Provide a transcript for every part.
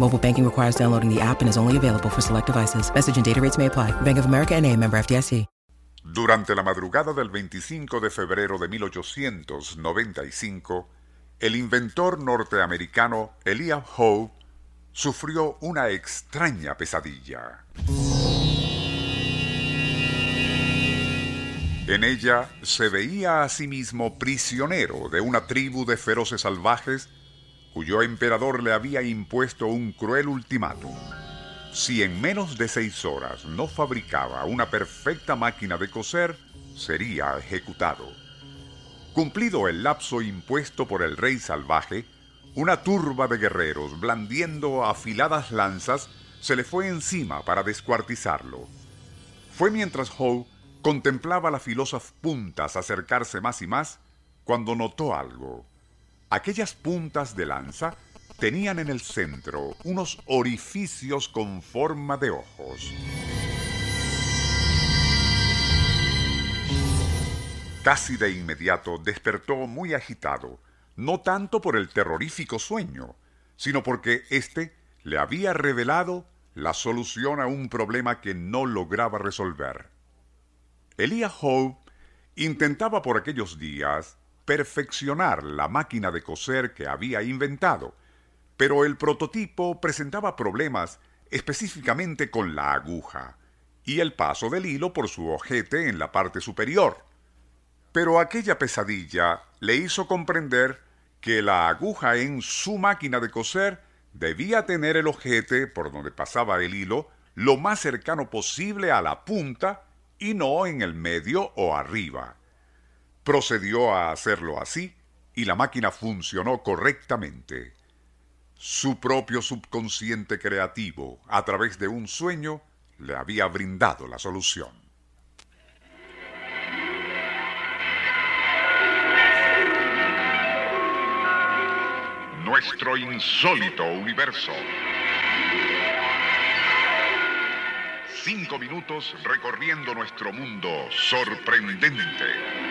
Mobile banking requires downloading the app and is only available for select devices. Message and data rates may apply. Bank of America and a member FDIC. Durante la madrugada del 25 de febrero de 1895, el inventor norteamericano Elias Howe sufrió una extraña pesadilla. En ella se veía a sí mismo prisionero de una tribu de feroces salvajes cuyo emperador le había impuesto un cruel ultimátum. Si en menos de seis horas no fabricaba una perfecta máquina de coser, sería ejecutado. Cumplido el lapso impuesto por el rey salvaje, una turba de guerreros, blandiendo afiladas lanzas, se le fue encima para descuartizarlo. Fue mientras Howe contemplaba las filosas puntas acercarse más y más, cuando notó algo. Aquellas puntas de lanza tenían en el centro unos orificios con forma de ojos. Casi de inmediato despertó muy agitado, no tanto por el terrorífico sueño, sino porque éste le había revelado la solución a un problema que no lograba resolver. Elia Howe intentaba por aquellos días perfeccionar la máquina de coser que había inventado, pero el prototipo presentaba problemas específicamente con la aguja y el paso del hilo por su ojete en la parte superior. Pero aquella pesadilla le hizo comprender que la aguja en su máquina de coser debía tener el ojete por donde pasaba el hilo lo más cercano posible a la punta y no en el medio o arriba. Procedió a hacerlo así y la máquina funcionó correctamente. Su propio subconsciente creativo, a través de un sueño, le había brindado la solución. Nuestro insólito universo. Cinco minutos recorriendo nuestro mundo sorprendente.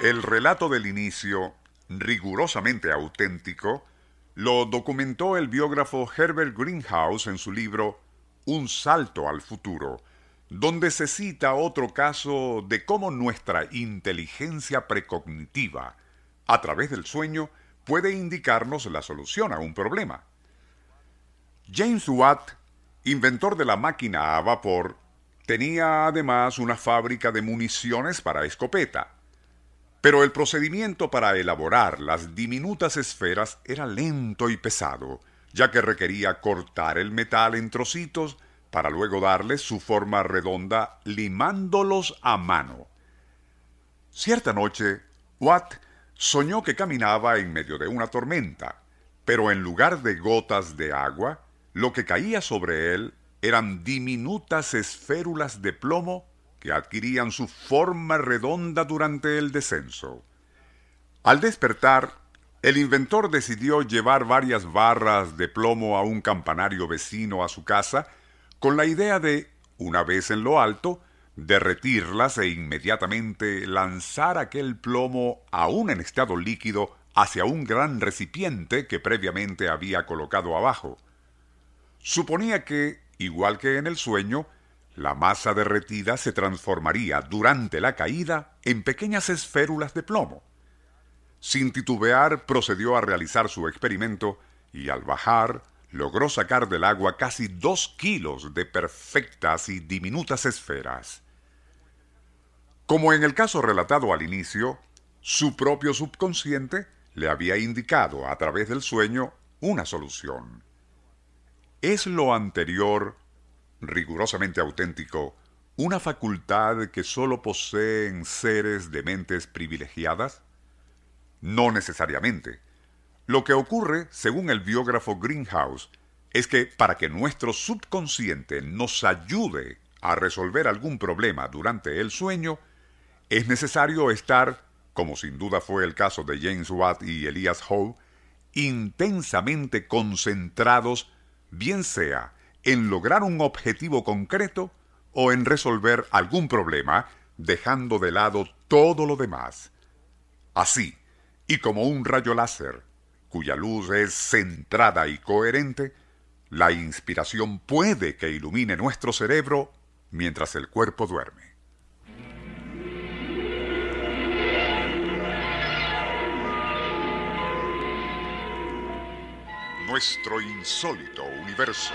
El relato del inicio, rigurosamente auténtico, lo documentó el biógrafo Herbert Greenhouse en su libro Un salto al futuro, donde se cita otro caso de cómo nuestra inteligencia precognitiva, a través del sueño, puede indicarnos la solución a un problema. James Watt, inventor de la máquina a vapor, tenía además una fábrica de municiones para escopeta. Pero el procedimiento para elaborar las diminutas esferas era lento y pesado, ya que requería cortar el metal en trocitos para luego darle su forma redonda limándolos a mano. Cierta noche, Watt soñó que caminaba en medio de una tormenta, pero en lugar de gotas de agua, lo que caía sobre él eran diminutas esférulas de plomo que adquirían su forma redonda durante el descenso. Al despertar, el inventor decidió llevar varias barras de plomo a un campanario vecino a su casa con la idea de, una vez en lo alto, derretirlas e inmediatamente lanzar aquel plomo aún en estado líquido hacia un gran recipiente que previamente había colocado abajo. Suponía que, igual que en el sueño, la masa derretida se transformaría durante la caída en pequeñas esférulas de plomo. Sin titubear, procedió a realizar su experimento y al bajar logró sacar del agua casi dos kilos de perfectas y diminutas esferas. Como en el caso relatado al inicio, su propio subconsciente le había indicado a través del sueño una solución. ¿Es lo anterior, rigurosamente auténtico, una facultad que sólo poseen seres de mentes privilegiadas? No necesariamente. Lo que ocurre, según el biógrafo Greenhouse, es que para que nuestro subconsciente nos ayude a resolver algún problema durante el sueño, es necesario estar, como sin duda fue el caso de James Watt y Elias Howe, intensamente concentrados, bien sea en lograr un objetivo concreto o en resolver algún problema, dejando de lado todo lo demás. Así, y como un rayo láser, cuya luz es centrada y coherente, la inspiración puede que ilumine nuestro cerebro mientras el cuerpo duerme. Nuestro insólito universo.